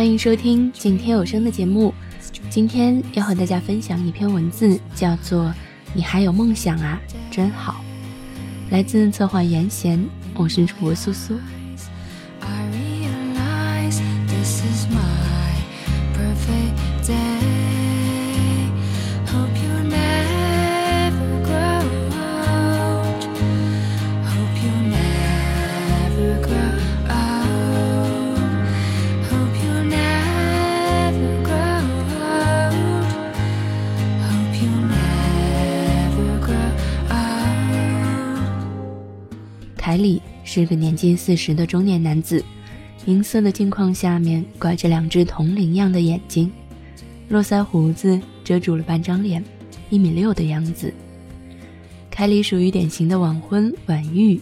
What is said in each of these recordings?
欢迎收听今天有声的节目。今天要和大家分享一篇文字，叫做《你还有梦想啊，真好》，来自策划严贤，我是主播苏苏。是个年近四十的中年男子，银色的镜框下面挂着两只铜铃样的眼睛，络腮胡子遮住了半张脸，一米六的样子。凯里属于典型的晚婚晚育，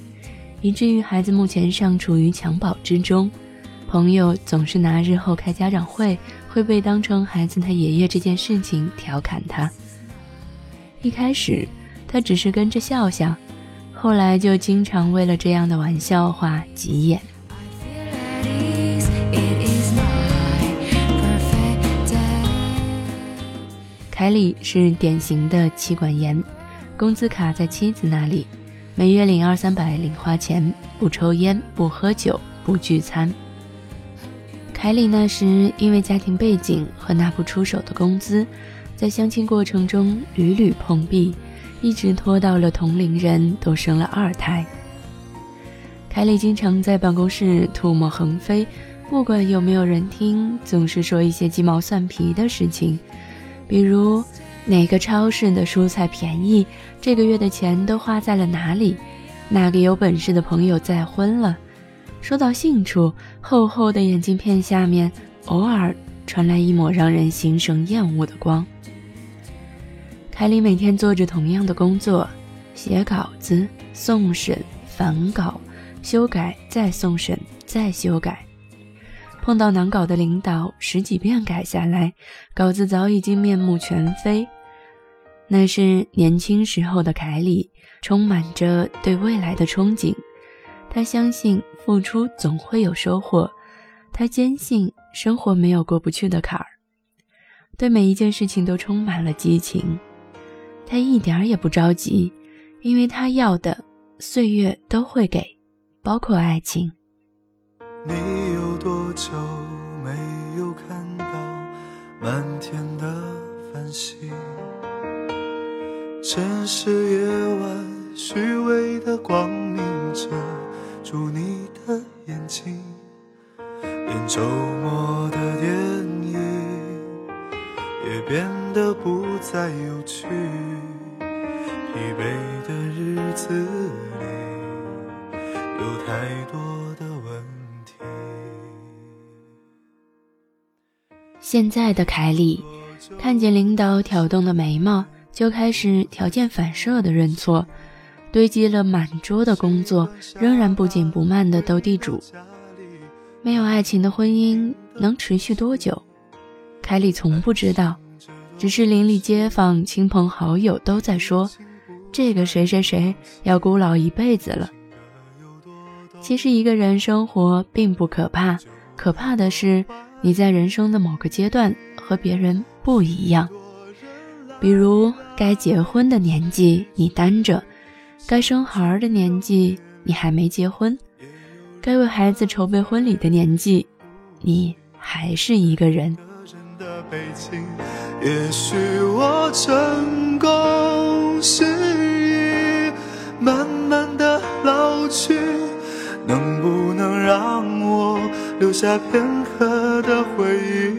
以至于孩子目前尚处于襁褓之中，朋友总是拿日后开家长会会被当成孩子他爷爷这件事情调侃他。一开始，他只是跟着笑笑。后来就经常为了这样的玩笑话急眼。凯里是典型的妻管严，工资卡在妻子那里，每月领二三百零花钱，不抽烟，不喝酒，不聚餐。凯里那时因为家庭背景和拿不出手的工资，在相亲过程中屡屡碰壁。一直拖到了同龄人都生了二胎。凯莉经常在办公室吐沫横飞，不管有没有人听，总是说一些鸡毛蒜皮的事情，比如哪个超市的蔬菜便宜，这个月的钱都花在了哪里，哪个有本事的朋友再婚了。说到性处，厚厚的眼镜片下面偶尔传来一抹让人心生厌恶的光。凯里每天做着同样的工作，写稿子、送审、返稿、修改、再送审、再修改。碰到难搞的领导，十几遍改下来，稿子早已经面目全非。那是年轻时候的凯里，充满着对未来的憧憬。他相信付出总会有收获，他坚信生活没有过不去的坎儿，对每一件事情都充满了激情。他一点也不着急，因为他要的岁月都会给，包括爱情。你有多久没有看到满天的繁星？城市夜晚虚伪的光明遮住你的眼睛，连周末的电影也变得不再有趣。疲惫的日子里有太多的问题。现在的凯里看见领导挑动的眉毛，就开始条件反射的认错，堆积了满桌的工作，仍然不紧不慢的斗地主。没有爱情的婚姻能持续多久？凯里从不知道，只是邻里街坊、亲朋好友都在说。这个谁谁谁要孤老一辈子了。其实一个人生活并不可怕，可怕的是你在人生的某个阶段和别人不一样。比如该结婚的年纪你单着，该生孩的年纪你还没结婚，该为孩子筹备婚礼的年纪，你还是一个人。北京也许我成功是已慢慢的老去，能不能让我留下片刻的回忆？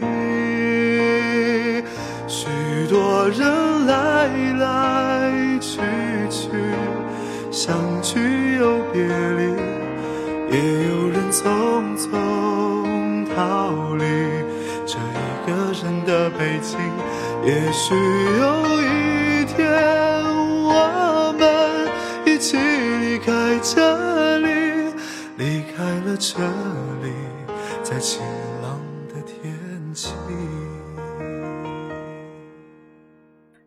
许多人来来去去，相聚又别离，也有人匆匆逃离。一个人的北京。也许有一天，我们一起离开这里，离开了这里，在晴朗的天气。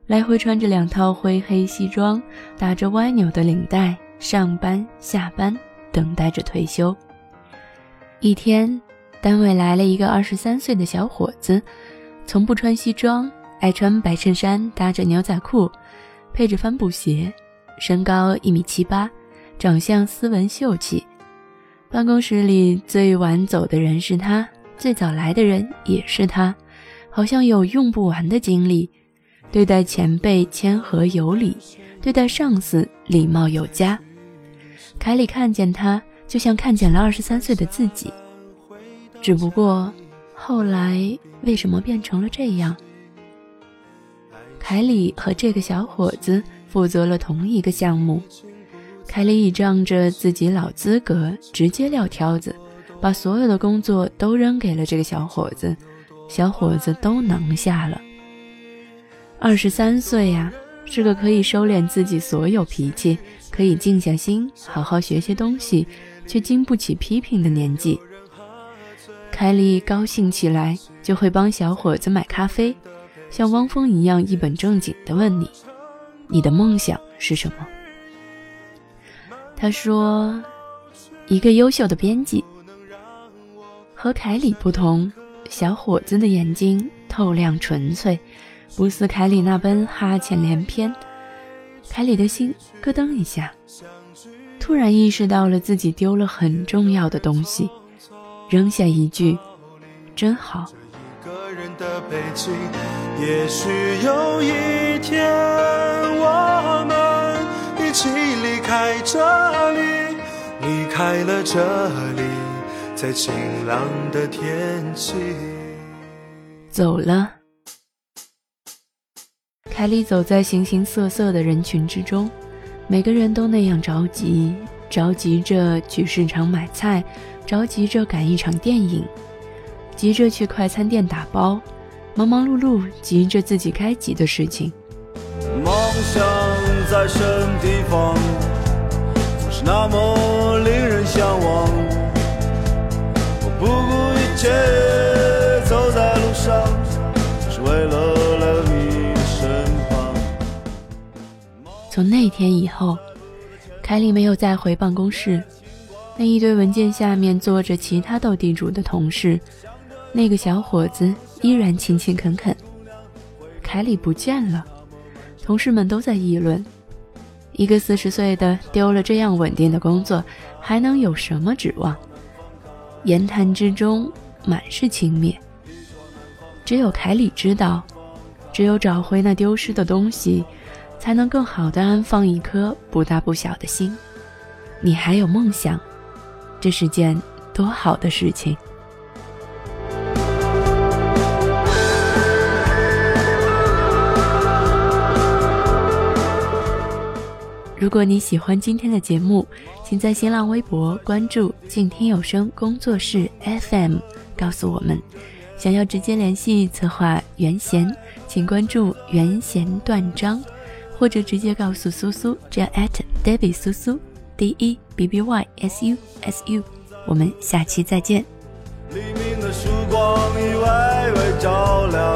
来回穿着两套灰黑西装，打着歪扭的领带，上班下班，等待着退休。一天，单位来了一个二十三岁的小伙子，从不穿西装，爱穿白衬衫搭着牛仔裤，配着帆布鞋，身高一米七八，长相斯文秀气。办公室里最晚走的人是他，最早来的人也是他，好像有用不完的精力。对待前辈谦和有礼，对待上司礼貌有加。凯里看见他，就像看见了二十三岁的自己。只不过，后来为什么变成了这样？凯里和这个小伙子负责了同一个项目，凯里倚仗着自己老资格，直接撂挑子，把所有的工作都扔给了这个小伙子，小伙子都能下了。二十三岁呀，是个可以收敛自己所有脾气，可以静下心好好学些东西，却经不起批评的年纪。凯莉高兴起来，就会帮小伙子买咖啡，像汪峰一样一本正经地问你：“你的梦想是什么？”他说：“一个优秀的编辑。”和凯里不同，小伙子的眼睛透亮纯粹，不似凯里那般哈欠连篇。凯里的心咯噔一下，突然意识到了自己丢了很重要的东西。扔下一句，真好。也许有一天，我们一起离开这里，离开了这里，在晴朗的天气。走了。凯莉走在形形色色的人群之中，每个人都那样着急，着急着去市场买菜。着急着赶一场电影，急着去快餐店打包，忙忙碌碌，急着自己该急的事情。梦想在什么地方，是那么令人向往。我不顾一切走在路上，是为了来你身旁。从那天以后，凯莉没有再回办公室。那一堆文件下面坐着其他斗地主的同事，那个小伙子依然勤勤恳恳。凯里不见了，同事们都在议论：一个四十岁的丢了这样稳定的工作，还能有什么指望？言谈之中满是轻蔑。只有凯里知道，只有找回那丢失的东西，才能更好的安放一颗不大不小的心。你还有梦想。这是件多好的事情！如果你喜欢今天的节目，请在新浪微博关注“静听有声工作室 FM”，告诉我们。想要直接联系策划袁贤，请关注“袁贤断章”，或者直接告诉苏苏，这样 @Debbie 苏苏。D E B B Y S U S U，我们下期再见。黎明的曙光已微微照亮，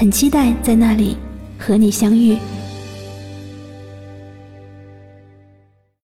很期待在那里和你相遇。